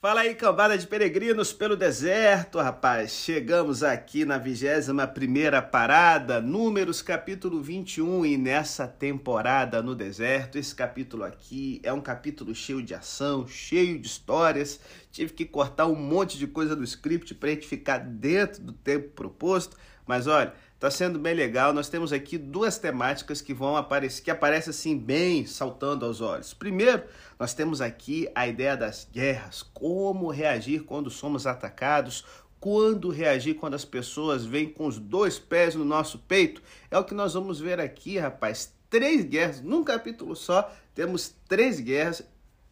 Fala aí, cambada de peregrinos pelo deserto, rapaz. Chegamos aqui na 21 primeira parada, Números capítulo 21, e nessa temporada no deserto, esse capítulo aqui é um capítulo cheio de ação, cheio de histórias. Tive que cortar um monte de coisa do script para gente ficar dentro do tempo proposto, mas olha, Tá sendo bem legal. Nós temos aqui duas temáticas que vão aparecer, que aparecem assim bem saltando aos olhos. Primeiro, nós temos aqui a ideia das guerras, como reagir quando somos atacados, quando reagir quando as pessoas vêm com os dois pés no nosso peito. É o que nós vamos ver aqui, rapaz. Três guerras num capítulo só. Temos três guerras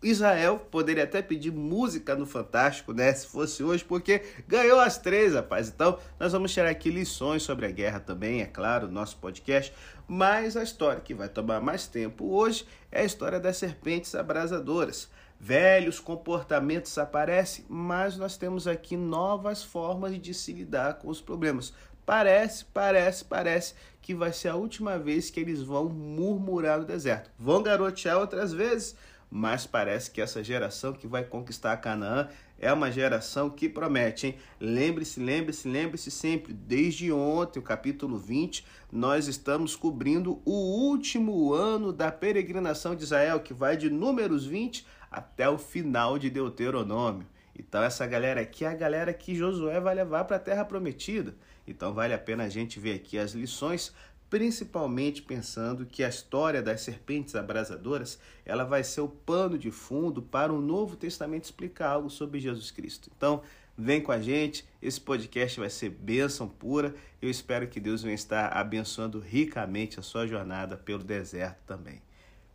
Israel poderia até pedir música no Fantástico, né? Se fosse hoje, porque ganhou as três, rapaz. Então, nós vamos tirar aqui lições sobre a guerra também, é claro, nosso podcast. Mas a história que vai tomar mais tempo hoje é a história das serpentes abrasadoras. Velhos comportamentos aparecem, mas nós temos aqui novas formas de se lidar com os problemas. Parece, parece, parece que vai ser a última vez que eles vão murmurar no deserto. Vão garotear outras vezes, mas parece que essa geração que vai conquistar Canaã é uma geração que promete, hein? Lembre-se, lembre-se, lembre-se sempre, desde ontem, o capítulo 20, nós estamos cobrindo o último ano da peregrinação de Israel, que vai de Números 20 até o final de Deuteronômio. Então essa galera aqui é a galera que Josué vai levar para a terra prometida. Então vale a pena a gente ver aqui as lições principalmente pensando que a história das serpentes abrasadoras ela vai ser o pano de fundo para o Novo Testamento explicar algo sobre Jesus Cristo. Então, vem com a gente, esse podcast vai ser bênção pura. Eu espero que Deus venha estar abençoando ricamente a sua jornada pelo deserto também.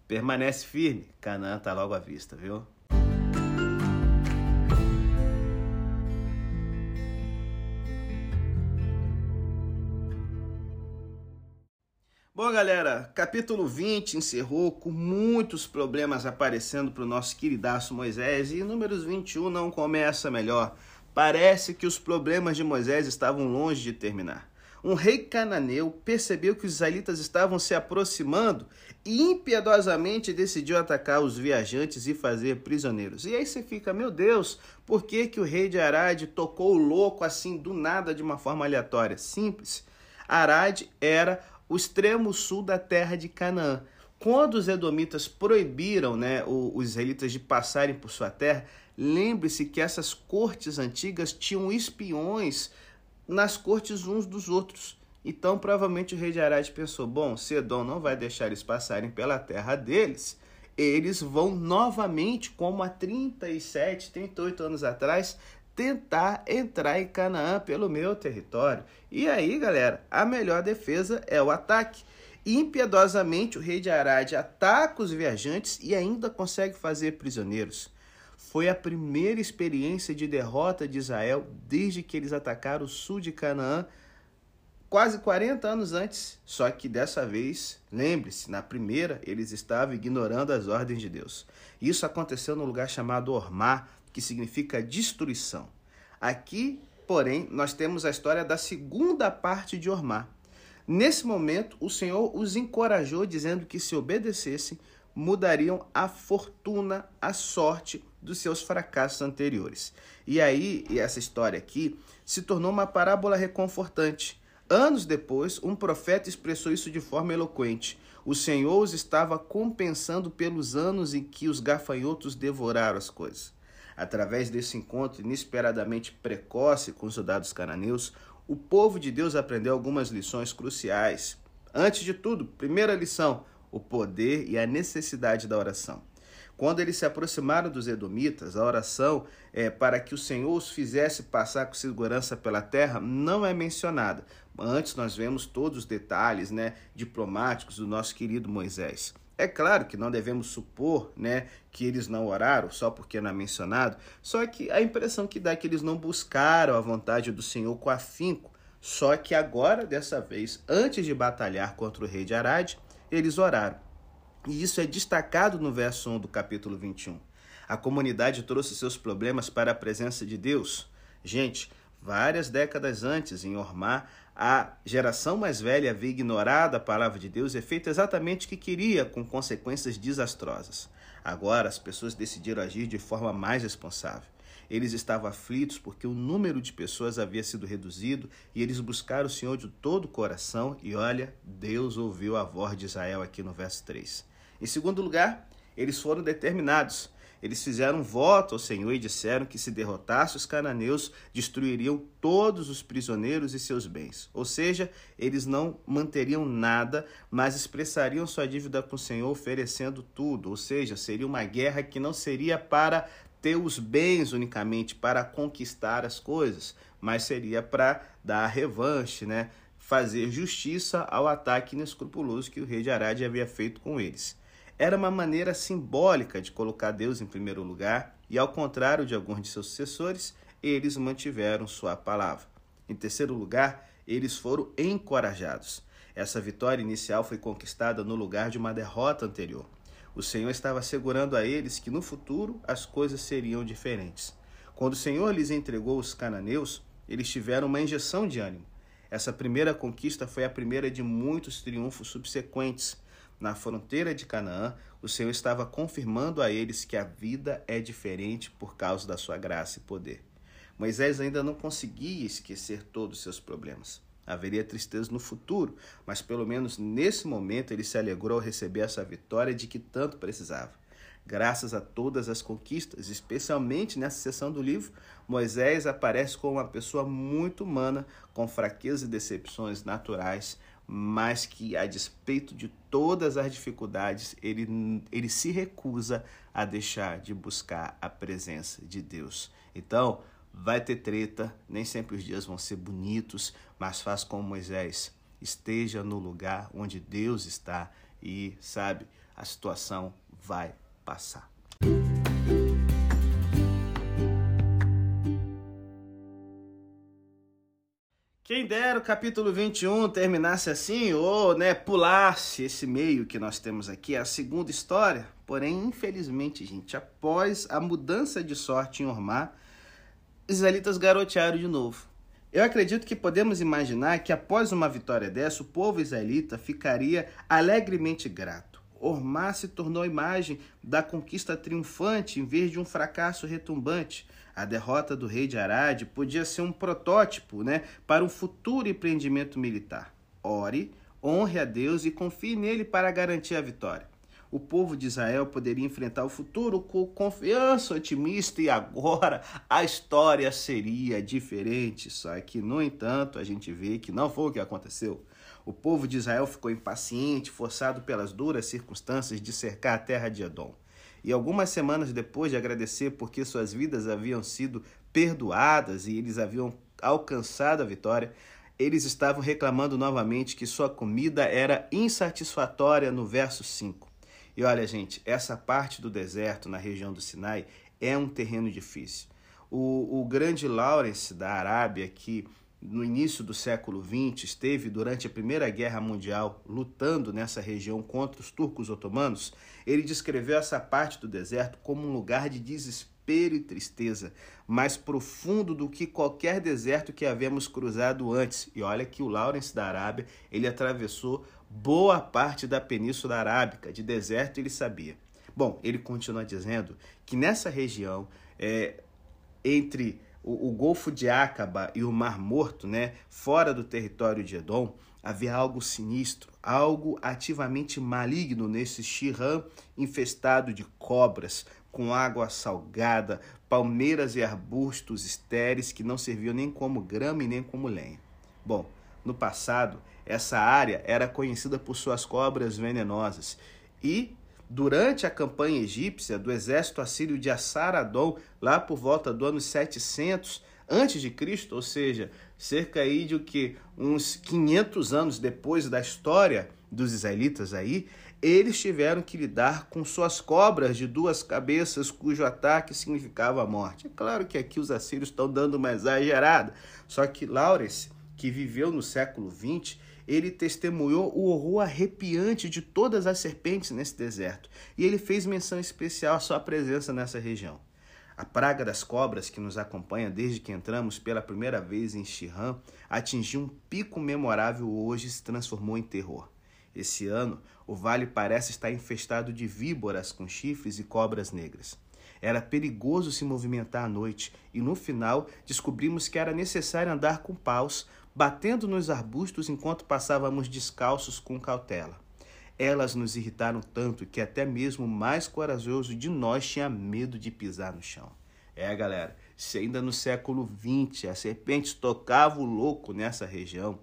Permanece firme, Canaã está logo à vista, viu? Bom, galera, capítulo 20 encerrou com muitos problemas aparecendo para o nosso queridaço Moisés e números 21 não começa melhor. Parece que os problemas de Moisés estavam longe de terminar. Um rei cananeu percebeu que os israelitas estavam se aproximando e impiedosamente decidiu atacar os viajantes e fazer prisioneiros. E aí você fica, meu Deus, por que, que o rei de Arad tocou o louco assim do nada de uma forma aleatória? Simples. Arad era o extremo sul da terra de Canaã. Quando os edomitas proibiram né, os israelitas de passarem por sua terra, lembre-se que essas cortes antigas tinham espiões nas cortes uns dos outros. Então, provavelmente o rei de Arad pensou: bom, se Edom não vai deixar eles passarem pela terra deles, eles vão novamente, como há 37, 38 anos atrás, tentar entrar em Canaã pelo meu território. E aí, galera, a melhor defesa é o ataque. Impiedosamente, o rei de Arad ataca os viajantes e ainda consegue fazer prisioneiros. Foi a primeira experiência de derrota de Israel desde que eles atacaram o sul de Canaã, quase 40 anos antes. Só que dessa vez, lembre-se, na primeira eles estavam ignorando as ordens de Deus. Isso aconteceu no lugar chamado Ormá, que significa destruição. Aqui, porém, nós temos a história da segunda parte de Ormá. Nesse momento, o Senhor os encorajou, dizendo que se obedecessem, mudariam a fortuna, a sorte dos seus fracassos anteriores. E aí, essa história aqui se tornou uma parábola reconfortante. Anos depois, um profeta expressou isso de forma eloquente. O Senhor os estava compensando pelos anos em que os gafanhotos devoraram as coisas. Através desse encontro inesperadamente precoce com os soldados cananeus, o povo de Deus aprendeu algumas lições cruciais. Antes de tudo, primeira lição: o poder e a necessidade da oração. Quando eles se aproximaram dos Edomitas, a oração é, para que o Senhor os fizesse passar com segurança pela terra não é mencionada. Antes nós vemos todos os detalhes né, diplomáticos do nosso querido Moisés. É claro que não devemos supor né, que eles não oraram, só porque não é mencionado, só que a impressão que dá é que eles não buscaram a vontade do Senhor com afinco. Só que agora, dessa vez, antes de batalhar contra o rei de Arad, eles oraram. E isso é destacado no verso 1 do capítulo 21. A comunidade trouxe seus problemas para a presença de Deus. Gente, várias décadas antes, em Ormá, a geração mais velha havia ignorado a palavra de Deus e feito exatamente o que queria, com consequências desastrosas. Agora as pessoas decidiram agir de forma mais responsável. Eles estavam aflitos porque o número de pessoas havia sido reduzido e eles buscaram o Senhor de todo o coração. E olha, Deus ouviu a voz de Israel aqui no verso 3. Em segundo lugar, eles foram determinados. Eles fizeram voto ao Senhor e disseram que se derrotasse os cananeus, destruiriam todos os prisioneiros e seus bens. Ou seja, eles não manteriam nada, mas expressariam sua dívida com o Senhor oferecendo tudo. Ou seja, seria uma guerra que não seria para ter os bens unicamente para conquistar as coisas, mas seria para dar revanche, né? fazer justiça ao ataque inescrupuloso que o rei de Arad havia feito com eles. Era uma maneira simbólica de colocar Deus em primeiro lugar, e ao contrário de alguns de seus sucessores, eles mantiveram sua palavra. Em terceiro lugar, eles foram encorajados. Essa vitória inicial foi conquistada no lugar de uma derrota anterior. O Senhor estava assegurando a eles que no futuro as coisas seriam diferentes. Quando o Senhor lhes entregou os cananeus, eles tiveram uma injeção de ânimo. Essa primeira conquista foi a primeira de muitos triunfos subsequentes. Na fronteira de Canaã, o Senhor estava confirmando a eles que a vida é diferente por causa da sua graça e poder. Moisés ainda não conseguia esquecer todos os seus problemas. Haveria tristeza no futuro, mas pelo menos nesse momento ele se alegrou ao receber essa vitória de que tanto precisava. Graças a todas as conquistas, especialmente nessa seção do livro, Moisés aparece como uma pessoa muito humana, com fraquezas e decepções naturais, mas que, a despeito de todas as dificuldades, ele, ele se recusa a deixar de buscar a presença de Deus. Então, Vai ter treta, nem sempre os dias vão ser bonitos, mas faz como Moisés. Esteja no lugar onde Deus está e, sabe, a situação vai passar. Quem dera o capítulo 21 terminasse assim, ou né, pulasse esse meio que nós temos aqui, a segunda história. Porém, infelizmente, gente, após a mudança de sorte em Ormar, os israelitas garotearam de novo. Eu acredito que podemos imaginar que após uma vitória dessa, o povo israelita ficaria alegremente grato. Ormá se tornou a imagem da conquista triunfante em vez de um fracasso retumbante. A derrota do rei de Arad podia ser um protótipo né, para um futuro empreendimento militar. Ore, honre a Deus e confie nele para garantir a vitória o povo de Israel poderia enfrentar o futuro com confiança otimista e agora a história seria diferente. Só que, no entanto, a gente vê que não foi o que aconteceu. O povo de Israel ficou impaciente, forçado pelas duras circunstâncias de cercar a terra de Edom. E algumas semanas depois de agradecer porque suas vidas haviam sido perdoadas e eles haviam alcançado a vitória, eles estavam reclamando novamente que sua comida era insatisfatória no verso 5. E olha, gente, essa parte do deserto na região do Sinai é um terreno difícil. O, o grande Lawrence da Arábia, que no início do século XX esteve durante a Primeira Guerra Mundial lutando nessa região contra os turcos otomanos, ele descreveu essa parte do deserto como um lugar de desespero e tristeza, mais profundo do que qualquer deserto que havemos cruzado antes. E olha que o Lawrence da Arábia, ele atravessou boa parte da Península Arábica, de deserto ele sabia. Bom, ele continua dizendo que nessa região, é, entre o, o, Golfo de Acaba e o Mar Morto, né, fora do território de Edom, havia algo sinistro, algo ativamente maligno nesse Shirram infestado de cobras, com água salgada, palmeiras e arbustos estéreis que não serviam nem como grama e nem como lenha. Bom, no passado, essa área era conhecida por suas cobras venenosas e durante a campanha egípcia do exército assírio de Assaradon, lá por volta do ano 700 antes de Cristo, ou seja, cerca aí de o que uns 500 anos depois da história dos israelitas aí, eles tiveram que lidar com suas cobras de duas cabeças, cujo ataque significava a morte. É claro que aqui os assírios estão dando uma exagerada, só que Laurence que viveu no século XX, ele testemunhou o horror arrepiante de todas as serpentes nesse deserto, e ele fez menção especial à sua presença nessa região. A praga das cobras que nos acompanha desde que entramos pela primeira vez em Shiham atingiu um pico memorável hoje e se transformou em terror. Esse ano, o vale parece estar infestado de víboras com chifres e cobras negras. Era perigoso se movimentar à noite e no final descobrimos que era necessário andar com paus, batendo nos arbustos enquanto passávamos descalços com cautela. Elas nos irritaram tanto que até mesmo o mais corajoso de nós tinha medo de pisar no chão. É, galera, se ainda no século XX a serpente tocava o louco nessa região,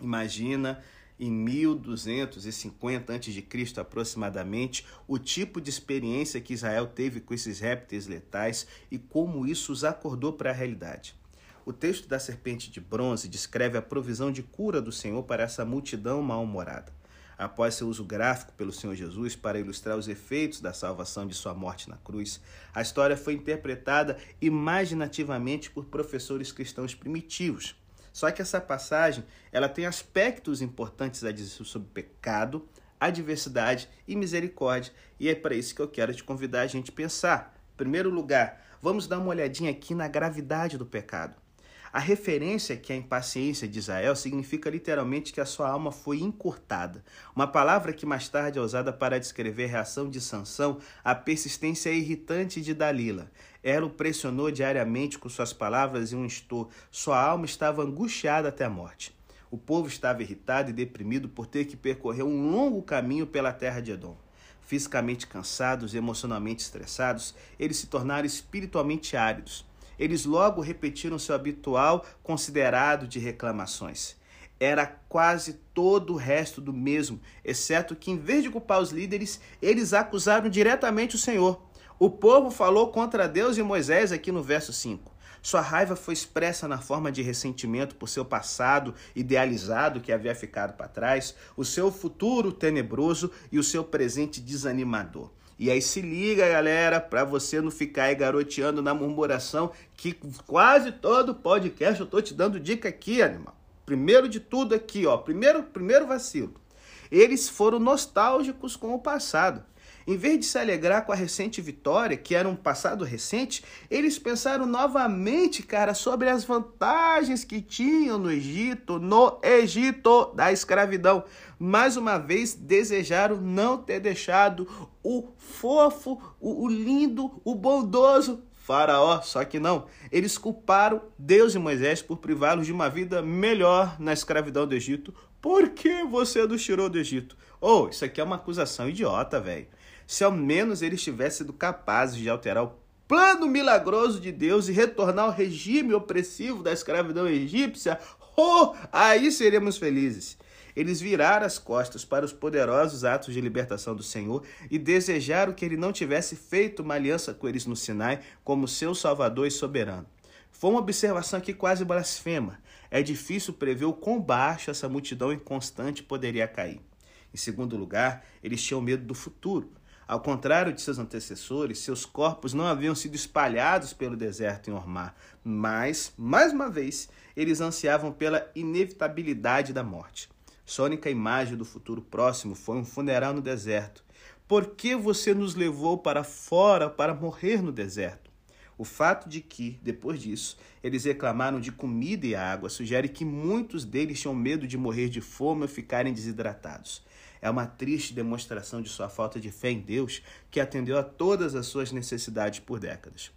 imagina em 1250 a.C. aproximadamente, o tipo de experiência que Israel teve com esses répteis letais e como isso os acordou para a realidade. O texto da serpente de bronze descreve a provisão de cura do Senhor para essa multidão mal-humorada. Após seu uso gráfico pelo Senhor Jesus para ilustrar os efeitos da salvação de sua morte na cruz, a história foi interpretada imaginativamente por professores cristãos primitivos. Só que essa passagem, ela tem aspectos importantes a dizer sobre pecado, adversidade e misericórdia, e é para isso que eu quero te convidar a gente pensar. Em primeiro lugar, vamos dar uma olhadinha aqui na gravidade do pecado. A referência que a impaciência de Israel significa literalmente que a sua alma foi encurtada, uma palavra que mais tarde é usada para descrever a reação de Sansão à persistência irritante de Dalila. Ela o pressionou diariamente com suas palavras e um instou. Sua alma estava angustiada até a morte. O povo estava irritado e deprimido por ter que percorrer um longo caminho pela terra de Edom. Fisicamente cansados e emocionalmente estressados, eles se tornaram espiritualmente áridos eles logo repetiram seu habitual considerado de reclamações. Era quase todo o resto do mesmo, exceto que, em vez de culpar os líderes, eles acusaram diretamente o Senhor. O povo falou contra Deus e Moisés aqui no verso 5. Sua raiva foi expressa na forma de ressentimento por seu passado idealizado que havia ficado para trás, o seu futuro tenebroso e o seu presente desanimador. E aí se liga, galera, para você não ficar aí garoteando na murmuração, que quase todo podcast eu tô te dando dica aqui, animal. Primeiro de tudo aqui, ó, primeiro, primeiro vacilo. Eles foram nostálgicos com o passado. Em vez de se alegrar com a recente vitória, que era um passado recente, eles pensaram novamente, cara, sobre as vantagens que tinham no Egito, no Egito da escravidão. Mais uma vez, desejaram não ter deixado o fofo, o, lindo, o bondoso Faraó, só que não. Eles culparam Deus e Moisés por privá-los de uma vida melhor na escravidão do Egito. Por que você nos tirou do Egito? Oh, isso aqui é uma acusação idiota, velho se ao menos eles tivessem sido capazes de alterar o plano milagroso de Deus e retornar ao regime opressivo da escravidão egípcia, oh, aí seríamos felizes. Eles viraram as costas para os poderosos atos de libertação do Senhor e desejaram que ele não tivesse feito uma aliança com eles no Sinai como seu salvador e soberano. Foi uma observação aqui quase blasfema. É difícil prever o quão baixo essa multidão inconstante poderia cair. Em segundo lugar, eles tinham medo do futuro. Ao contrário de seus antecessores, seus corpos não haviam sido espalhados pelo deserto em Ormar, mas, mais uma vez, eles ansiavam pela inevitabilidade da morte. Sua única imagem do futuro próximo foi um funeral no deserto. Por que você nos levou para fora para morrer no deserto? O fato de que, depois disso, eles reclamaram de comida e água sugere que muitos deles tinham medo de morrer de fome ou ficarem desidratados. É uma triste demonstração de sua falta de fé em Deus, que atendeu a todas as suas necessidades por décadas.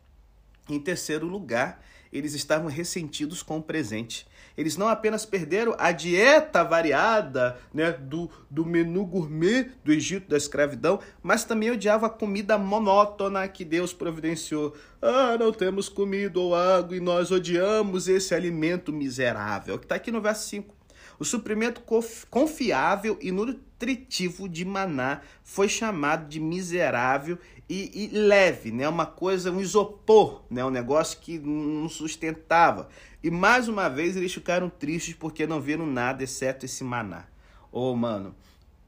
Em terceiro lugar, eles estavam ressentidos com o presente. Eles não apenas perderam a dieta variada né, do, do menu gourmet do Egito da escravidão, mas também odiavam a comida monótona que Deus providenciou. Ah, não temos comida ou água e nós odiamos esse alimento miserável, que está aqui no verso 5. O suprimento confiável e nutritivo de maná foi chamado de miserável e, e, leve, né? Uma coisa, um isopor, né? Um negócio que não sustentava. E mais uma vez eles ficaram tristes porque não viram nada exceto esse maná. Ô, oh, mano,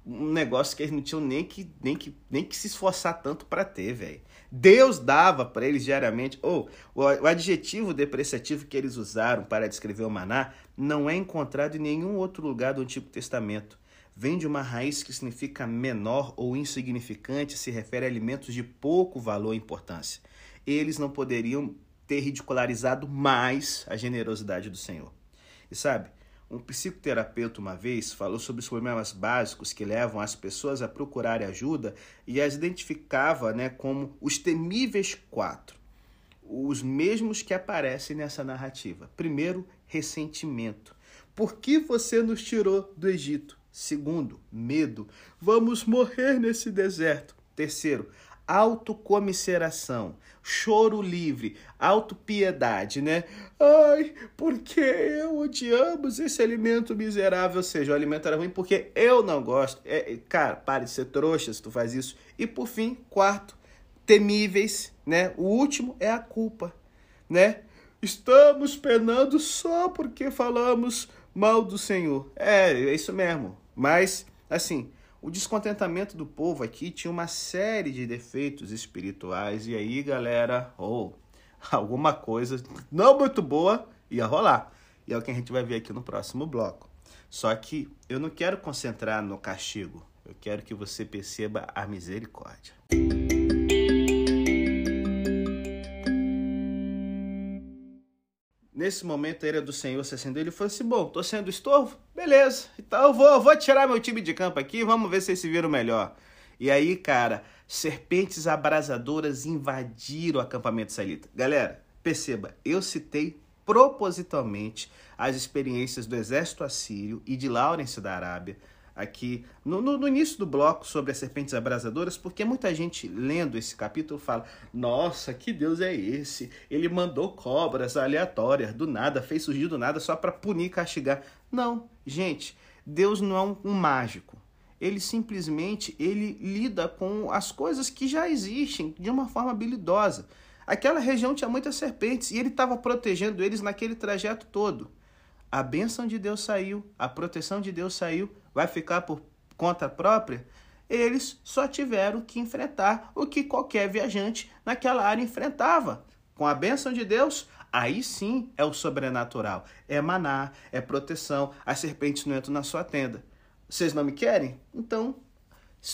um negócio que eles não tinham nem que, nem que, nem que se esforçar tanto para ter, velho. Deus dava para eles diariamente. Ou oh, o adjetivo depreciativo que eles usaram para descrever o maná não é encontrado em nenhum outro lugar do Antigo Testamento. Vem de uma raiz que significa menor ou insignificante, se refere a alimentos de pouco valor e importância. Eles não poderiam ter ridicularizado mais a generosidade do Senhor. E sabe, Um psicoterapeuta uma vez falou sobre os problemas básicos que levam as pessoas a procurarem ajuda e as identificava né, como os temíveis quatro, os mesmos que aparecem nessa narrativa. Primeiro, ressentimento. Por que você nos tirou do Egito? Segundo, medo. Vamos morrer nesse deserto. Terceiro, autocomisseração, choro livre, autopiedade, né? Ai, porque eu odiamos esse alimento miserável, ou seja, o alimento era ruim porque eu não gosto. É, cara, pare de ser trouxa se tu faz isso. E por fim, quarto, temíveis, né? O último é a culpa, né? Estamos penando só porque falamos mal do Senhor. É, é isso mesmo. Mas, assim, o descontentamento do povo aqui tinha uma série de defeitos espirituais. E aí, galera, ou oh, alguma coisa não muito boa ia rolar. E é o que a gente vai ver aqui no próximo bloco. Só que eu não quero concentrar no castigo. Eu quero que você perceba a misericórdia. Nesse momento a ira do Senhor se acendeu. Ele falou assim: Bom, tô sendo estorvo? Beleza. Então eu vou, vou tirar meu time de campo aqui vamos ver se eles se viram melhor. E aí, cara, serpentes abrasadoras invadiram o acampamento israelita. Galera, perceba, eu citei propositalmente as experiências do exército assírio e de Lawrence da Arábia aqui no, no, no, início do bloco sobre as serpentes abrasadoras, porque muita gente lendo esse capítulo fala: Nossa, que Deus é esse? Ele mandou cobras aleatórias, do nada, fez surgir do nada só para punir e castigar. Não, gente, Deus não é um, um mágico. Ele simplesmente ele lida com as coisas que já existem de uma forma habilidosa. Aquela região tinha muitas serpentes e ele estava protegendo eles naquele trajeto todo. A bênção de Deus saiu, a proteção de Deus saiu, vai ficar por conta própria, eles só tiveram que enfrentar o que qualquer viajante naquela área enfrentava. Com a bênção de Deus, aí sim é o sobrenatural. É maná, é proteção, as serpentes não entram na sua tenda. Vocês não me querem? Então,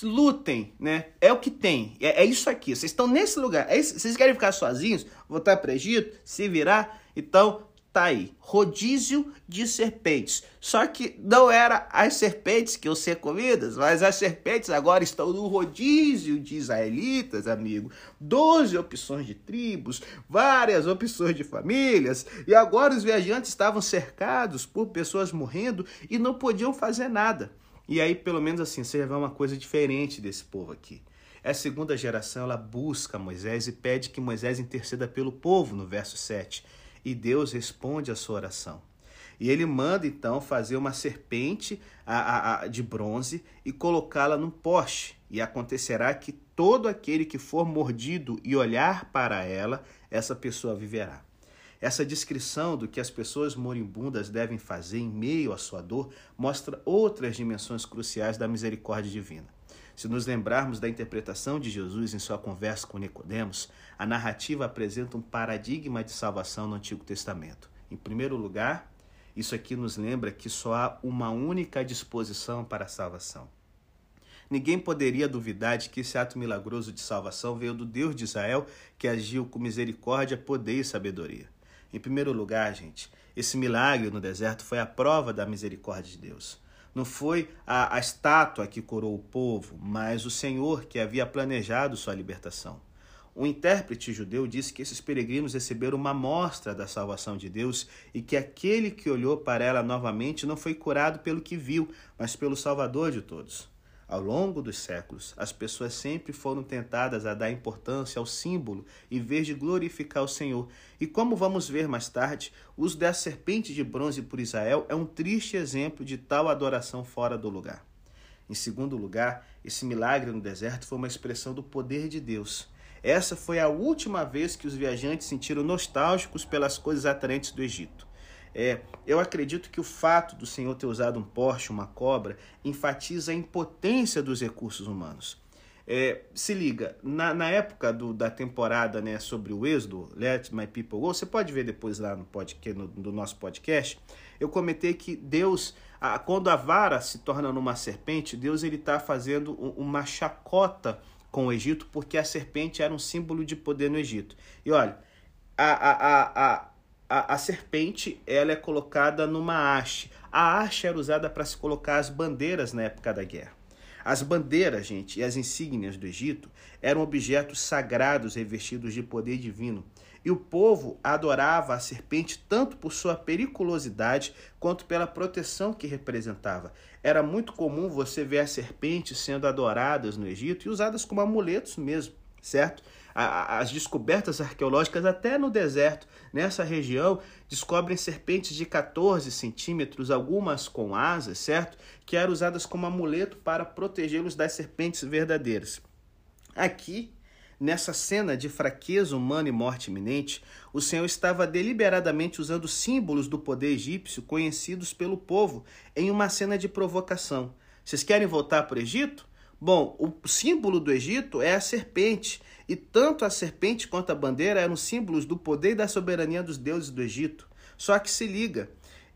lutem, né? É o que tem. É, é isso aqui. Vocês estão nesse lugar. É isso, vocês querem ficar sozinhos? Voltar para Egito? Se virar? Então, tá aí, rodízio de serpentes. Só que não era as serpentes que iam ser comidas, mas as serpentes agora estão no rodízio de israelitas, amigo. Doze opções de tribos, várias opções de famílias, e agora os viajantes estavam cercados por pessoas morrendo e não podiam fazer nada. E aí, pelo menos assim, você vai ver uma coisa diferente desse povo aqui. A segunda geração, ela busca Moisés e pede que Moisés interceda pelo povo, no verso 7 e Deus responde a sua oração. E ele manda então fazer uma serpente de bronze e colocá-la num poste. E acontecerá que todo aquele que for mordido e olhar para ela, essa pessoa viverá. Essa descrição do que as pessoas moribundas devem fazer em meio à sua dor mostra outras dimensões cruciais da misericórdia divina. Se nos lembrarmos da interpretação de Jesus em sua conversa com Nicodemos, a narrativa apresenta um paradigma de salvação no Antigo Testamento. Em primeiro lugar, isso aqui nos lembra que só há uma única disposição para a salvação. Ninguém poderia duvidar de que esse ato milagroso de salvação veio do Deus de Israel, que agiu com misericórdia, poder e sabedoria. Em primeiro lugar, gente, esse milagre no deserto foi a prova da misericórdia de Deus. Não foi a, a estátua que curou o povo, mas o Senhor que havia planejado sua libertação. O intérprete judeu disse que esses peregrinos receberam uma amostra da salvação de Deus e que aquele que olhou para ela novamente não foi curado pelo que viu, mas pelo Salvador de todos. Ao longo dos séculos, as pessoas sempre foram tentadas a dar importância ao símbolo em vez de glorificar o Senhor. E como vamos ver mais tarde, o uso da serpente de bronze por Israel é um triste exemplo de tal adoração fora do lugar. Em segundo lugar, esse milagre no deserto foi uma expressão do poder de Deus. Essa foi a última vez que os viajantes sentiram nostálgicos pelas coisas atraentes do Egito. É, eu acredito que o fato do Senhor ter usado um Porsche, uma cobra, enfatiza a impotência dos recursos humanos. É, se liga, na, na época do, da temporada né, sobre o êxodo, Let My People Go, você pode ver depois lá no, podcast, no, no nosso podcast, eu comentei que Deus, a, quando a vara se torna numa serpente, Deus ele está fazendo uma chacota com o Egito, porque a serpente era um símbolo de poder no Egito. E olha, a, a, a, a a, a serpente ela é colocada numa haste. A haste era usada para se colocar as bandeiras na época da guerra. As bandeiras, gente, e as insígnias do Egito eram objetos sagrados revestidos de poder divino. E o povo adorava a serpente tanto por sua periculosidade quanto pela proteção que representava. Era muito comum você ver as serpentes sendo adoradas no Egito e usadas como amuletos mesmo, certo? As descobertas arqueológicas, até no deserto, nessa região, descobrem serpentes de 14 centímetros, algumas com asas, certo? Que eram usadas como amuleto para protegê-los das serpentes verdadeiras. Aqui, nessa cena de fraqueza humana e morte iminente, o Senhor estava deliberadamente usando símbolos do poder egípcio conhecidos pelo povo em uma cena de provocação. Vocês querem voltar para o Egito? Bom, o símbolo do Egito é a serpente, e tanto a serpente quanto a bandeira eram símbolos do poder e da soberania dos deuses do Egito. Só que se liga,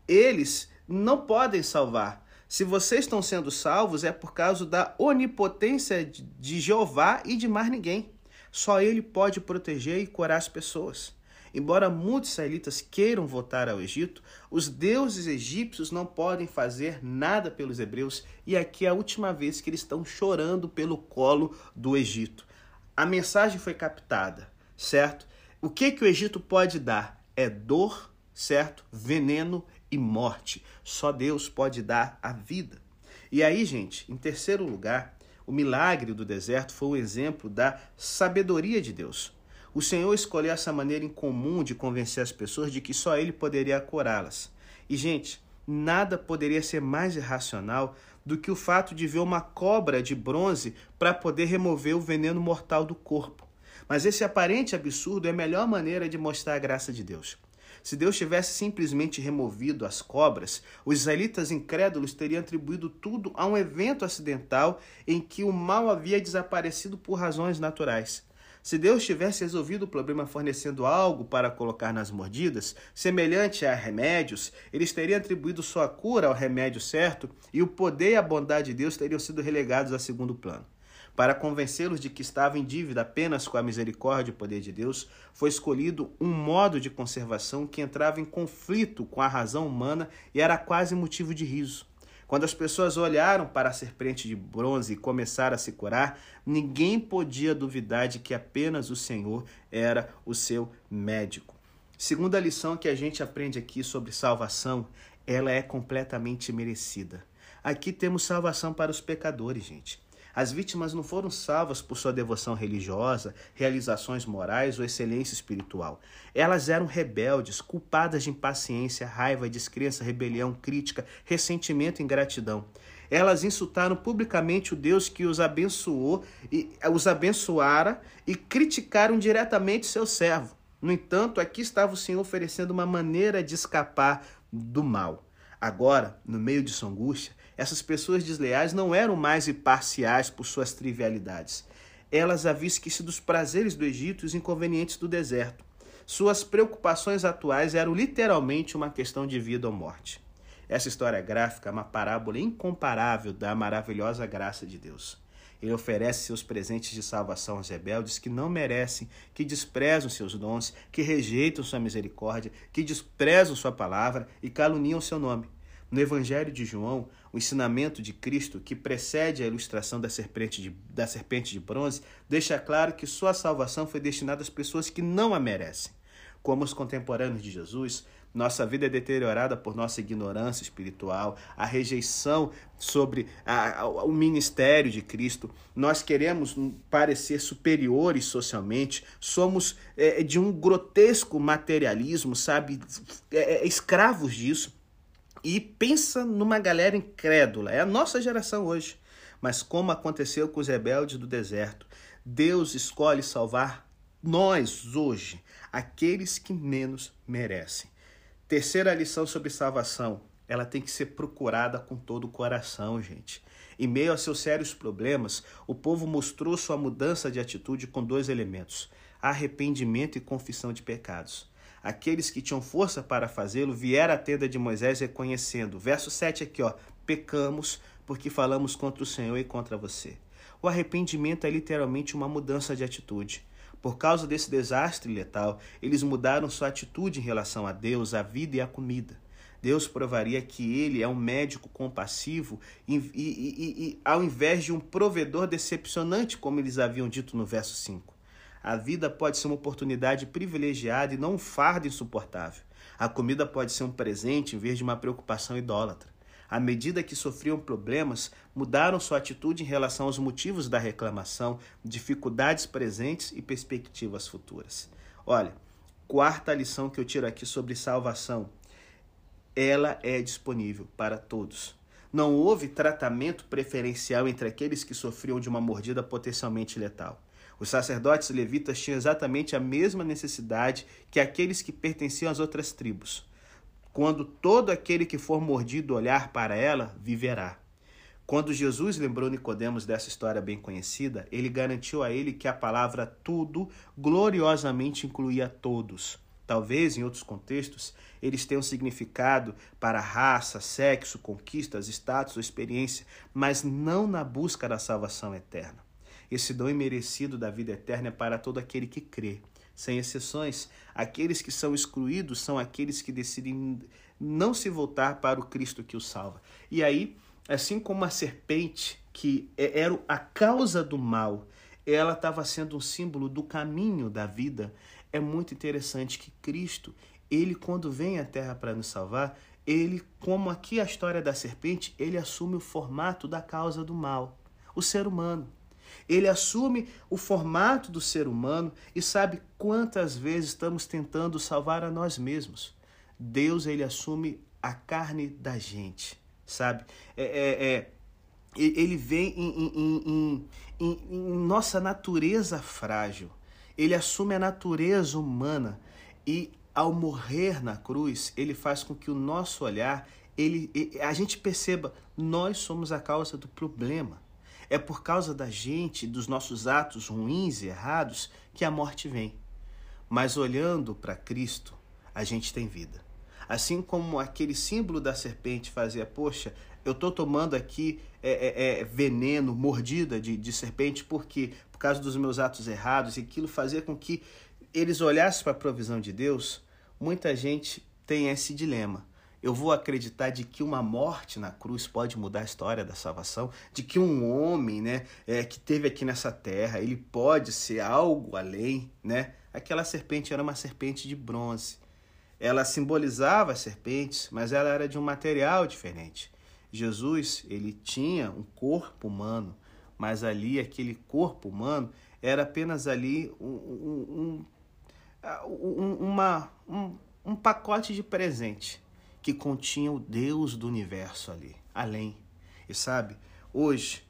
eles não podem salvar. Se vocês estão sendo salvos, é por causa da onipotência de Jeová e de mais ninguém. Só ele pode proteger e curar as pessoas. Embora muitos israelitas queiram voltar ao Egito, os deuses egípcios não podem fazer nada pelos hebreus, e aqui é a última vez que eles estão chorando pelo colo do Egito. A mensagem foi captada, certo? O que que o Egito pode dar? É dor, certo? Veneno e morte. Só Deus pode dar a vida. E aí, gente, em terceiro lugar, o milagre do deserto foi um exemplo da sabedoria de Deus. O Senhor escolheu essa maneira incomum de convencer as pessoas de que só Ele poderia curá-las. E, gente, nada poderia ser mais irracional do que o fato de ver uma cobra de bronze para poder remover o veneno mortal do corpo. Mas esse aparente absurdo é a melhor maneira de mostrar a graça de Deus. Se Deus tivesse simplesmente removido as cobras, os israelitas incrédulos teriam atribuído tudo a um evento acidental em que o mal havia desaparecido por razões naturais. Se Deus tivesse resolvido o problema fornecendo algo para colocar nas mordidas, semelhante a remédios, eles teriam atribuído sua cura ao remédio certo e o poder e a bondade de Deus teriam sido relegados a segundo plano. Para convencê-los de que estavam em dívida apenas com a misericórdia e o poder de Deus, foi escolhido um modo de conservação que entrava em conflito com a razão humana e era quase motivo de riso. Quando as pessoas olharam para a serpente de bronze e começaram a se curar, ninguém podia duvidar de que apenas o Senhor era o seu médico. Segunda lição que a gente aprende aqui sobre salvação, ela é completamente merecida. Aqui temos salvação para os pecadores, gente. As vítimas não foram salvas por sua devoção religiosa, realizações morais ou excelência espiritual. Elas eram rebeldes, culpadas de impaciência, raiva, descrença, rebelião, crítica, ressentimento e ingratidão. Elas insultaram publicamente o Deus que os abençoou e os abençoara e criticaram diretamente seu servo. No entanto, aqui estava o Senhor oferecendo uma maneira de escapar do mal. Agora, no meio de sua angústia, essas pessoas desleais não eram mais imparciais por suas trivialidades. Elas haviam esquecido os prazeres do Egito e os inconvenientes do deserto. Suas preocupações atuais eram literalmente uma questão de vida ou morte. Essa história gráfica é uma parábola incomparável da maravilhosa graça de Deus. Ele oferece seus presentes de salvação aos rebeldes que não merecem, que desprezam seus dons, que rejeitam sua misericórdia, que desprezam sua palavra e caluniam seu nome. No Evangelho de João, o ensinamento de Cristo, que precede a ilustração da serpente de, da serpente de bronze, deixa claro que sua salvação foi destinada às pessoas que não a merecem. Como os contemporâneos de Jesus, nossa vida é deteriorada por nossa ignorância espiritual, a rejeição sobre a, a, o ministério de Cristo. Nós queremos parecer superiores socialmente, somos é, de um grotesco materialismo, sabe? É, é, escravos disso. E pensa numa galera incrédula. É a nossa geração hoje. Mas como aconteceu com os rebeldes do deserto, Deus escolhe salvar nós hoje, aqueles que menos merecem. Terceira lição sobre salvação, ela tem que ser procurada com todo o coração, gente. Em meio a seus sérios problemas, o povo mostrou sua mudança de atitude com dois elementos: arrependimento e confissão de pecados. Aqueles que tinham força para fazê-lo vieram à tenda de Moisés reconhecendo. Verso 7 aqui, ó. Pecamos porque falamos contra o Senhor e contra você. O arrependimento é literalmente uma mudança de atitude. Por causa desse desastre letal, eles mudaram sua atitude em relação a Deus, a vida e a comida. Deus provaria que ele é um médico compassivo e, e, e, e, ao invés de um provedor decepcionante, como eles haviam dito no verso 5. A vida pode ser uma oportunidade privilegiada e não um fardo insuportável. A comida pode ser um presente em vez de uma preocupação idólatra. À medida que sofriam problemas, mudaram sua atitude em relação aos motivos da reclamação, dificuldades presentes e perspectivas futuras. Olha, quarta lição que eu tiro aqui sobre salvação. Ela é disponível para todos. Não houve tratamento preferencial entre aqueles que sofriam de uma mordida potencialmente letal. Os sacerdotes levitas tinham exatamente a mesma necessidade que aqueles que pertenciam às outras tribos. Quando todo aquele que for mordido olhar para ela, viverá. Quando Jesus lembrou Nicodemos dessa história bem conhecida, ele garantiu a ele que a palavra tudo gloriosamente incluía todos. Talvez, em outros contextos, eles tenham significado para raça, sexo, conquistas, status ou experiência, mas não na busca da salvação eterna. Esse dom imerecido da vida eterna é para todo aquele que crê. Sem exceções, aqueles que são excluídos são aqueles que decidem não se voltar para o Cristo que o salva. E aí, assim como a serpente, que é, era a causa do mal, ela estava sendo um símbolo do caminho da vida, é muito interessante que Cristo, ele quando vem à Terra para nos salvar, ele, como aqui a história da serpente, ele assume o formato da causa do mal, o ser humano. Ele assume o formato do ser humano e sabe quantas vezes estamos tentando salvar a nós mesmos. Deus ele assume a carne da gente, sabe? É, é, é ele vem em, em, em, em, nossa natureza frágil. Ele assume a natureza humana e ao morrer na cruz, ele faz com que o nosso olhar, ele, a gente perceba, nós somos a causa do problema. É por causa da gente, dos nossos atos ruins e errados, que a morte vem. Mas olhando para Cristo, a gente tem vida. Assim como aquele símbolo da serpente fazia, poxa, eu estou tomando aqui é, é, é, veneno, mordida de, de serpente, porque por causa dos meus atos errados, e aquilo fazia com que eles olhassem para a provisão de Deus. Muita gente tem esse dilema eu vou acreditar de que uma morte na cruz pode mudar a história da salvação, de que um homem, né, é, que teve aqui nessa terra, ele pode ser algo além, né? Aquela serpente era uma serpente de bronze. Ela simbolizava as serpentes, mas ela era de um material diferente. Jesus, ele tinha um corpo humano, mas ali aquele corpo humano era apenas ali um, um, um, uma, um, um pacote de presente que continha o Deus do universo ali, além. E sabe, hoje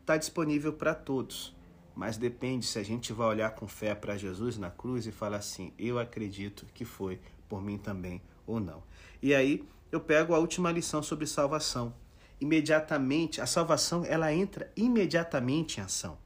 está disponível para todos, mas depende se a gente vai olhar com fé para Jesus na cruz e falar assim: eu acredito que foi por mim também ou não. E aí eu pego a última lição sobre salvação. Imediatamente, a salvação ela entra imediatamente em ação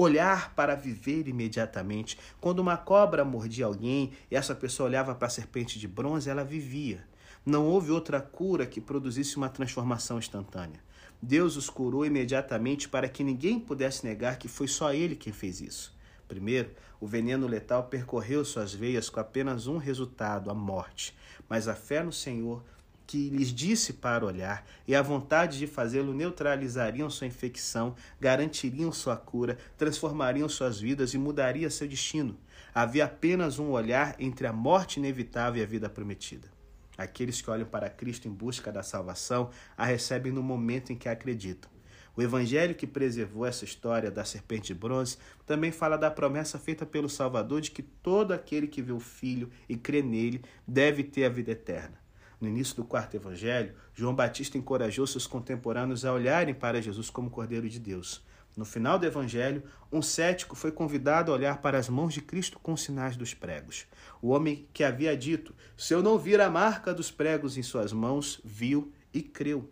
olhar para viver imediatamente. Quando uma cobra mordia alguém e essa pessoa olhava para a serpente de bronze, ela vivia. Não houve outra cura que produzisse uma transformação instantânea. Deus os curou imediatamente para que ninguém pudesse negar que foi só ele quem fez isso. Primeiro, o veneno letal percorreu suas veias com apenas um resultado, a morte. Mas a fé no Senhor, que lhes disse para olhar, e a vontade de fazê-lo neutralizariam sua infecção, garantiriam sua cura, transformariam suas vidas e mudaria seu destino. Havia apenas um olhar entre a morte inevitável e a vida prometida. Aqueles que olham para Cristo em busca da salvação a recebem no momento em que acreditam. O evangelho que preservou essa história da serpente de bronze também fala da promessa feita pelo Salvador de que todo aquele que vê o Filho e crê nele deve ter a vida eterna. No início do quarto evangelho, João Batista encorajou seus contemporâneos a olharem para Jesus como Cordeiro de Deus. No final do Evangelho, um cético foi convidado a olhar para as mãos de Cristo com sinais dos pregos. O homem que havia dito: Se eu não vir a marca dos pregos em suas mãos, viu e creu.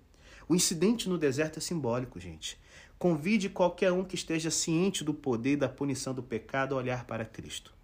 O incidente no deserto é simbólico, gente. Convide qualquer um que esteja ciente do poder e da punição do pecado a olhar para Cristo.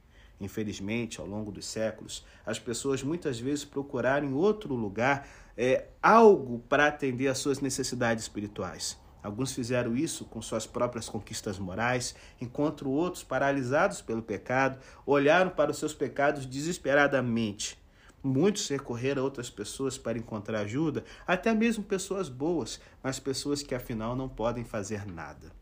Infelizmente, ao longo dos séculos, as pessoas muitas vezes procuraram em outro lugar é, algo para atender às suas necessidades espirituais. Alguns fizeram isso com suas próprias conquistas morais, enquanto outros, paralisados pelo pecado, olharam para os seus pecados desesperadamente. Muitos recorreram a outras pessoas para encontrar ajuda, até mesmo pessoas boas, mas pessoas que afinal não podem fazer nada.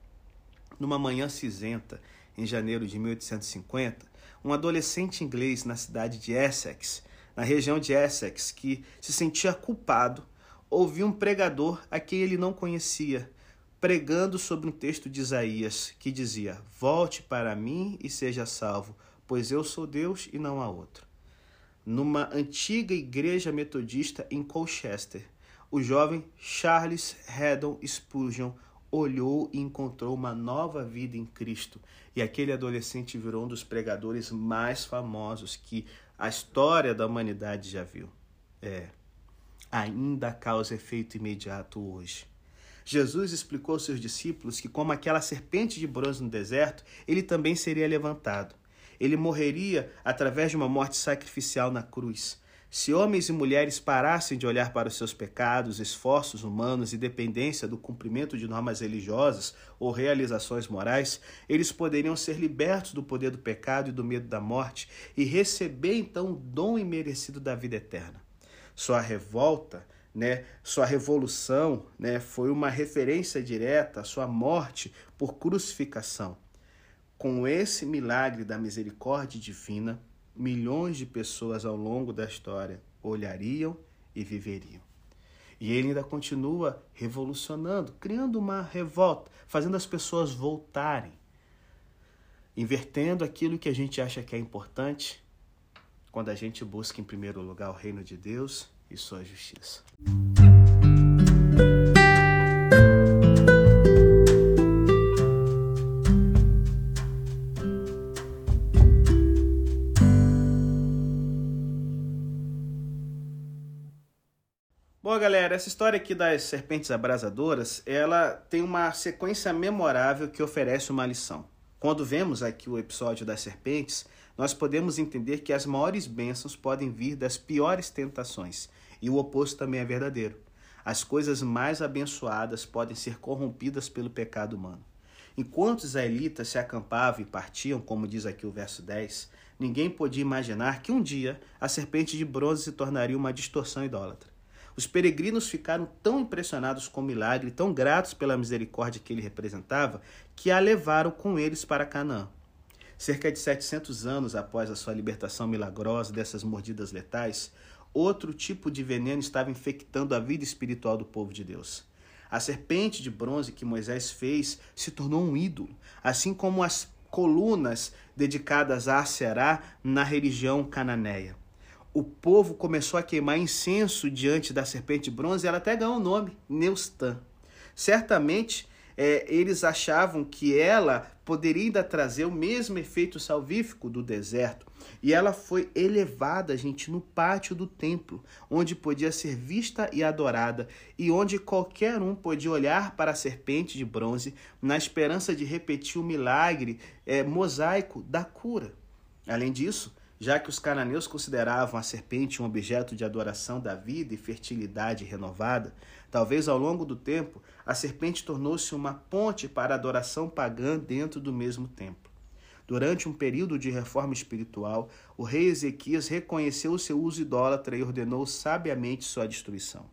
Numa manhã cinzenta, em janeiro de 1850, um adolescente inglês na cidade de Essex, na região de Essex, que se sentia culpado, ouviu um pregador a quem ele não conhecia, pregando sobre um texto de Isaías que dizia: Volte para mim e seja salvo, pois eu sou Deus e não há outro numa antiga igreja metodista em Colchester. O jovem Charles Haddon Spurgeon olhou e encontrou uma nova vida em Cristo. E aquele adolescente virou um dos pregadores mais famosos que a história da humanidade já viu. É, ainda causa efeito imediato hoje. Jesus explicou aos seus discípulos que, como aquela serpente de bronze no deserto, ele também seria levantado. Ele morreria através de uma morte sacrificial na cruz. Se homens e mulheres parassem de olhar para os seus pecados, esforços humanos e dependência do cumprimento de normas religiosas ou realizações morais, eles poderiam ser libertos do poder do pecado e do medo da morte e receber então o dom imerecido da vida eterna. Sua revolta, né, sua revolução, né, foi uma referência direta à sua morte por crucificação. Com esse milagre da misericórdia divina, milhões de pessoas ao longo da história olhariam e viveriam. E ele ainda continua revolucionando, criando uma revolta, fazendo as pessoas voltarem, invertendo aquilo que a gente acha que é importante, quando a gente busca em primeiro lugar o reino de Deus e sua justiça. Bom, galera, essa história aqui das serpentes abrasadoras, ela tem uma sequência memorável que oferece uma lição. Quando vemos aqui o episódio das serpentes, nós podemos entender que as maiores bênçãos podem vir das piores tentações, e o oposto também é verdadeiro. As coisas mais abençoadas podem ser corrompidas pelo pecado humano. Enquanto os israelitas se acampavam e partiam, como diz aqui o verso 10, ninguém podia imaginar que um dia a serpente de bronze se tornaria uma distorção idólatra. Os peregrinos ficaram tão impressionados com o milagre, tão gratos pela misericórdia que ele representava, que a levaram com eles para Canaã. Cerca de 700 anos após a sua libertação milagrosa dessas mordidas letais, outro tipo de veneno estava infectando a vida espiritual do povo de Deus. A serpente de bronze que Moisés fez se tornou um ídolo, assim como as colunas dedicadas a Aserá na religião cananeia o povo começou a queimar incenso diante da serpente de bronze, ela até ganhou o nome, Neustan. Certamente, é, eles achavam que ela poderia ainda trazer o mesmo efeito salvífico do deserto. E ela foi elevada, gente, no pátio do templo, onde podia ser vista e adorada, e onde qualquer um podia olhar para a serpente de bronze na esperança de repetir o milagre é, mosaico da cura. Além disso, já que os cananeus consideravam a serpente um objeto de adoração da vida e fertilidade renovada, talvez ao longo do tempo a serpente tornou-se uma ponte para a adoração pagã dentro do mesmo templo. Durante um período de reforma espiritual, o rei Ezequias reconheceu o seu uso idólatra e ordenou sabiamente sua destruição.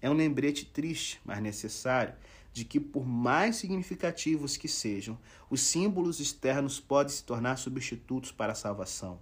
É um lembrete triste, mas necessário, de que, por mais significativos que sejam, os símbolos externos podem se tornar substitutos para a salvação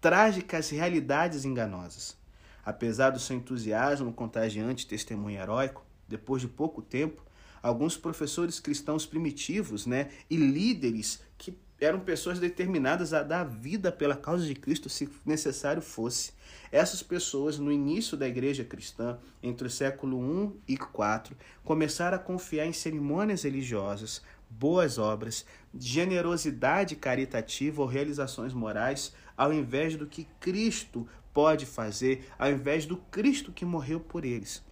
trágicas realidades enganosas. Apesar do seu entusiasmo contagiante testemunho heróico, depois de pouco tempo, alguns professores cristãos primitivos né, e líderes que eram pessoas determinadas a dar vida pela causa de Cristo se necessário fosse. Essas pessoas, no início da igreja cristã, entre o século I e IV, começaram a confiar em cerimônias religiosas, boas obras, generosidade caritativa ou realizações morais ao invés do que Cristo pode fazer, ao invés do Cristo que morreu por eles.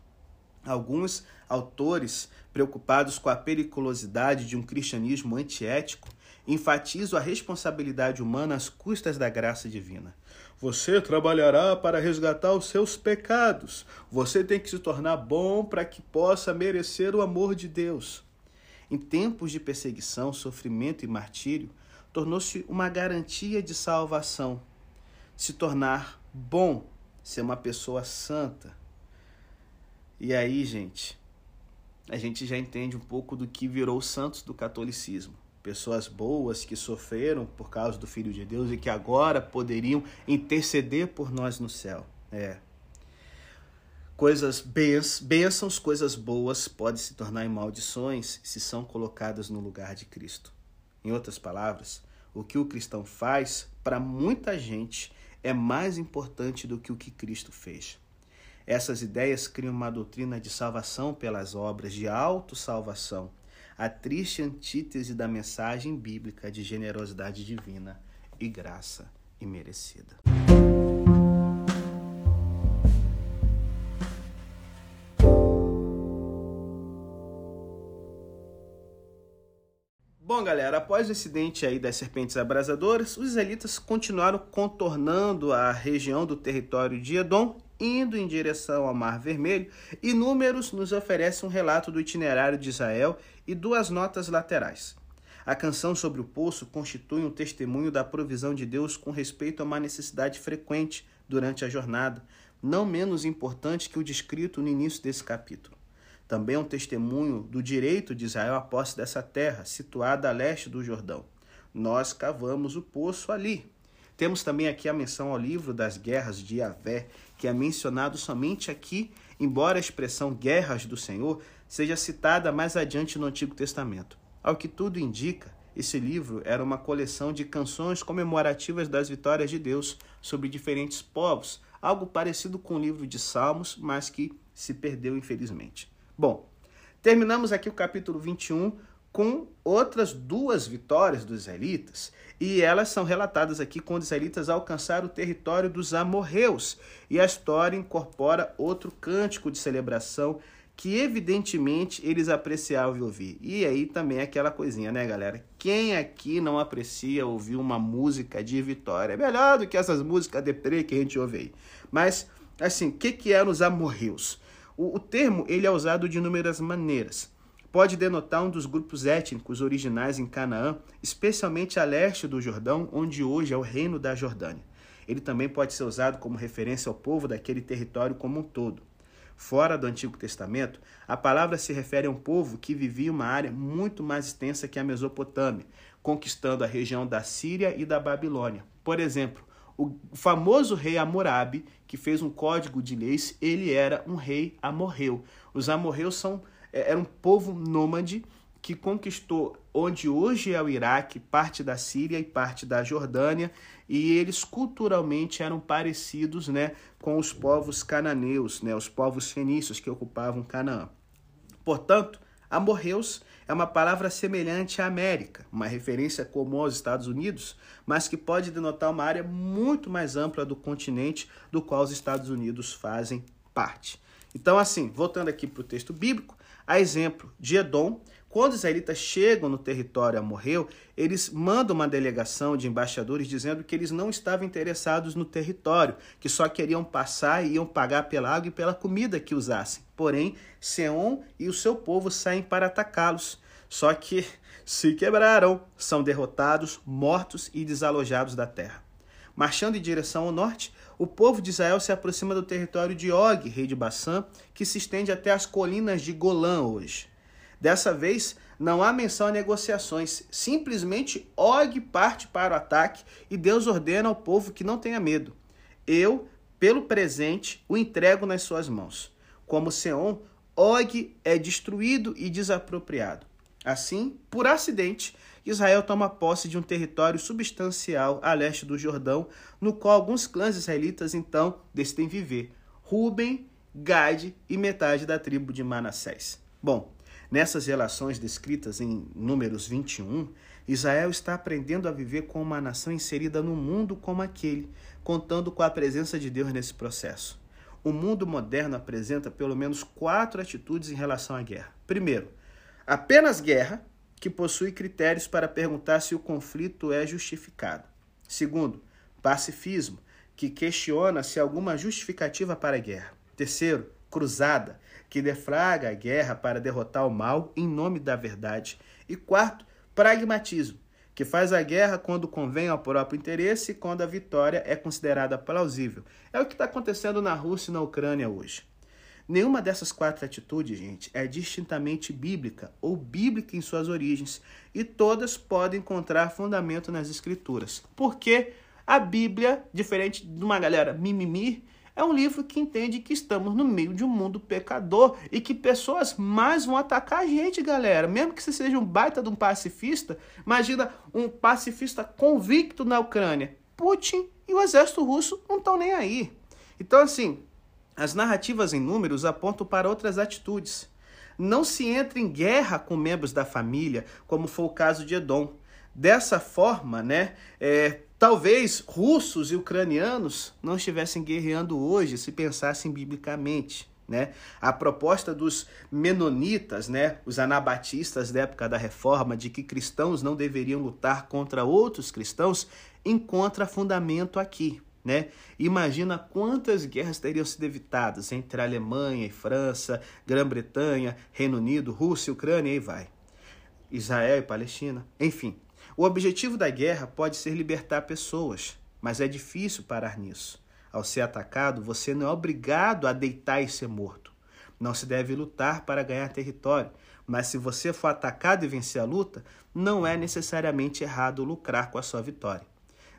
Alguns autores, preocupados com a periculosidade de um cristianismo antiético, enfatizam a responsabilidade humana às custas da graça divina. Você trabalhará para resgatar os seus pecados. Você tem que se tornar bom para que possa merecer o amor de Deus. Em tempos de perseguição, sofrimento e martírio, tornou-se uma garantia de salvação. Se tornar bom ser uma pessoa santa. E aí, gente, a gente já entende um pouco do que virou os santos do catolicismo. Pessoas boas que sofreram por causa do Filho de Deus e que agora poderiam interceder por nós no céu. É. Coisas bênçãos, coisas boas podem se tornar em maldições se são colocadas no lugar de Cristo. Em outras palavras, o que o cristão faz, para muita gente, é mais importante do que o que Cristo fez. Essas ideias criam uma doutrina de salvação pelas obras, de autossalvação, a triste antítese da mensagem bíblica de generosidade divina e graça imerecida. Bom, galera, após o incidente aí das serpentes abrasadoras, os israelitas continuaram contornando a região do território de Edom indo em direção ao Mar Vermelho, e Números nos oferece um relato do itinerário de Israel e duas notas laterais. A canção sobre o poço constitui um testemunho da provisão de Deus com respeito a uma necessidade frequente durante a jornada, não menos importante que o descrito no início desse capítulo. Também é um testemunho do direito de Israel à posse dessa terra, situada a leste do Jordão. Nós cavamos o poço ali. Temos também aqui a menção ao livro das guerras de Yahvé, que é mencionado somente aqui, embora a expressão guerras do Senhor seja citada mais adiante no Antigo Testamento. Ao que tudo indica, esse livro era uma coleção de canções comemorativas das vitórias de Deus sobre diferentes povos, algo parecido com o livro de Salmos, mas que se perdeu infelizmente. Bom, terminamos aqui o capítulo 21 com outras duas vitórias dos israelitas, e elas são relatadas aqui quando os israelitas alcançaram o território dos amorreus. E a história incorpora outro cântico de celebração que evidentemente eles apreciavam ouvir. E aí também é aquela coisinha, né, galera? Quem aqui não aprecia ouvir uma música de vitória? É melhor do que essas músicas deprê que a gente ouve aí. Mas, assim, o que, que eram os amorreus? O, o termo ele é usado de inúmeras maneiras pode denotar um dos grupos étnicos originais em Canaã, especialmente a leste do Jordão, onde hoje é o reino da Jordânia. Ele também pode ser usado como referência ao povo daquele território como um todo. Fora do Antigo Testamento, a palavra se refere a um povo que vivia uma área muito mais extensa que a Mesopotâmia, conquistando a região da Síria e da Babilônia. Por exemplo, o famoso rei Hammurabi, que fez um código de leis, ele era um rei amorreu. Os amorreus são é, era um povo nômade que conquistou onde hoje é o Iraque, parte da Síria e parte da Jordânia, e eles culturalmente eram parecidos né, com os povos cananeus, né, os povos fenícios que ocupavam Canaã. Portanto, amorreus é uma palavra semelhante à América, uma referência comum aos Estados Unidos, mas que pode denotar uma área muito mais ampla do continente do qual os Estados Unidos fazem parte. Então, assim, voltando aqui para o texto bíblico, a exemplo de Edom, quando os israelitas chegam no território amorreu, eles mandam uma delegação de embaixadores dizendo que eles não estavam interessados no território, que só queriam passar e iam pagar pela água e pela comida que usassem. Porém, Seom e o seu povo saem para atacá-los. Só que se quebraram, são derrotados, mortos e desalojados da terra. Marchando em direção ao norte, o povo de Israel se aproxima do território de Og, rei de Bassã, que se estende até as colinas de Golã hoje. Dessa vez, não há menção a negociações, simplesmente Og parte para o ataque e Deus ordena ao povo que não tenha medo. Eu, pelo presente, o entrego nas suas mãos. Como Seom, Og é destruído e desapropriado. Assim, por acidente, Israel toma posse de um território substancial a leste do Jordão, no qual alguns clãs israelitas então decidem viver: Ruben, Gade e metade da tribo de Manassés. Bom, nessas relações descritas em Números 21, Israel está aprendendo a viver com uma nação inserida no mundo como aquele, contando com a presença de Deus nesse processo. O mundo moderno apresenta pelo menos quatro atitudes em relação à guerra. Primeiro, apenas guerra, que possui critérios para perguntar se o conflito é justificado. Segundo, pacifismo, que questiona se há alguma justificativa para a guerra. Terceiro, cruzada, que deflaga a guerra para derrotar o mal em nome da verdade. E quarto, pragmatismo, que faz a guerra quando convém ao próprio interesse e quando a vitória é considerada plausível. É o que está acontecendo na Rússia e na Ucrânia hoje. Nenhuma dessas quatro atitudes, gente, é distintamente bíblica ou bíblica em suas origens, e todas podem encontrar fundamento nas Escrituras. Porque a Bíblia, diferente de uma galera mimimi, é um livro que entende que estamos no meio de um mundo pecador e que pessoas mais vão atacar a gente, galera. Mesmo que você seja um baita de um pacifista, imagina um pacifista convicto na Ucrânia. Putin e o exército russo não estão nem aí. Então, assim, as narrativas em números apontam para outras atitudes. Não se entra em guerra com membros da família, como foi o caso de Edom. Dessa forma, né, é, talvez russos e ucranianos não estivessem guerreando hoje se pensassem biblicamente. Né? A proposta dos menonitas, né, os anabatistas da época da reforma, de que cristãos não deveriam lutar contra outros cristãos, encontra fundamento aqui. Né? Imagina quantas guerras teriam sido evitadas entre Alemanha e França, Grã-Bretanha, Reino Unido, Rússia, Ucrânia e vai. Israel e Palestina, enfim. O objetivo da guerra pode ser libertar pessoas, mas é difícil parar nisso. Ao ser atacado, você não é obrigado a deitar e ser morto. Não se deve lutar para ganhar território, mas se você for atacado e vencer a luta, não é necessariamente errado lucrar com a sua vitória.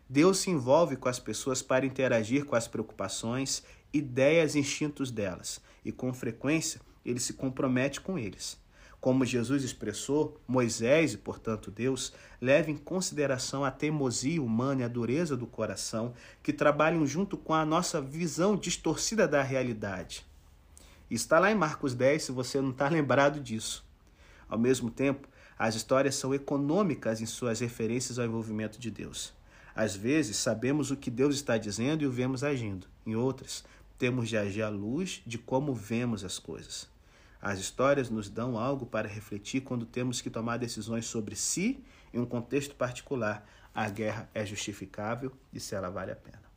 Deus se envolve com as pessoas para interagir com as preocupações, ideias e instintos delas, e com frequência ele se compromete com eles. Como Jesus expressou, Moisés e, portanto, Deus, leva em consideração a teimosia humana e a dureza do coração que trabalham junto com a nossa visão distorcida da realidade. Está lá em Marcos 10, se você não está lembrado disso. Ao mesmo tempo, as histórias são econômicas em suas referências ao envolvimento de Deus. Às vezes, sabemos o que Deus está dizendo e o vemos agindo. Em outras, temos de agir à luz de como vemos as coisas. As histórias nos dão algo para refletir quando temos que tomar decisões sobre si em um contexto particular. A guerra é justificável e se ela vale a pena.